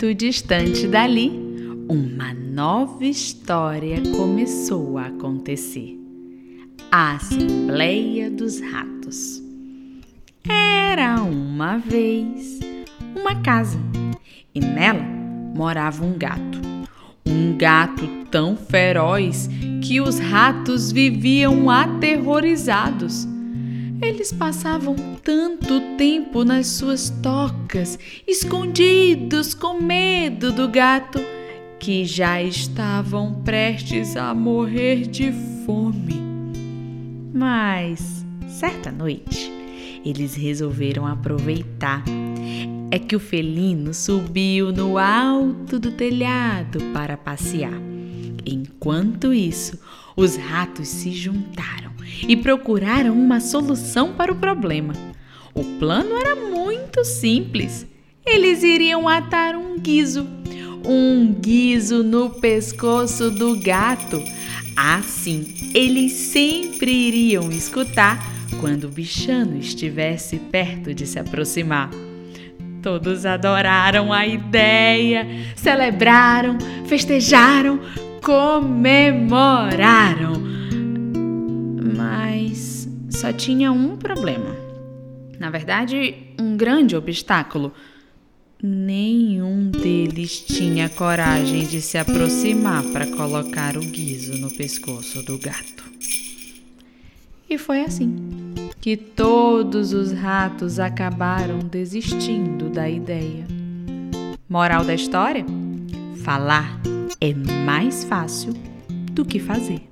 muito distante dali, uma nova história começou a acontecer. A Assembleia dos Ratos. Era uma vez uma casa e nela morava um gato. Um gato tão feroz que os ratos viviam aterrorizados. Eles passavam tanto tempo nas suas tocas, escondidos com medo do gato, que já estavam prestes a morrer de fome. Mas, certa noite, eles resolveram aproveitar. É que o felino subiu no alto do telhado para passear. Enquanto isso, os ratos se juntaram e procuraram uma solução para o problema. O plano era muito simples. Eles iriam atar um guiso, um guizo no pescoço do gato. Assim, eles sempre iriam escutar quando o bichano estivesse perto de se aproximar. Todos adoraram a ideia, celebraram, festejaram, comemoraram. Mas só tinha um problema. Na verdade, um grande obstáculo. Nenhum deles tinha coragem de se aproximar para colocar o guiso no pescoço do gato. E foi assim que todos os ratos acabaram desistindo da ideia. Moral da história? Falar é mais fácil do que fazer.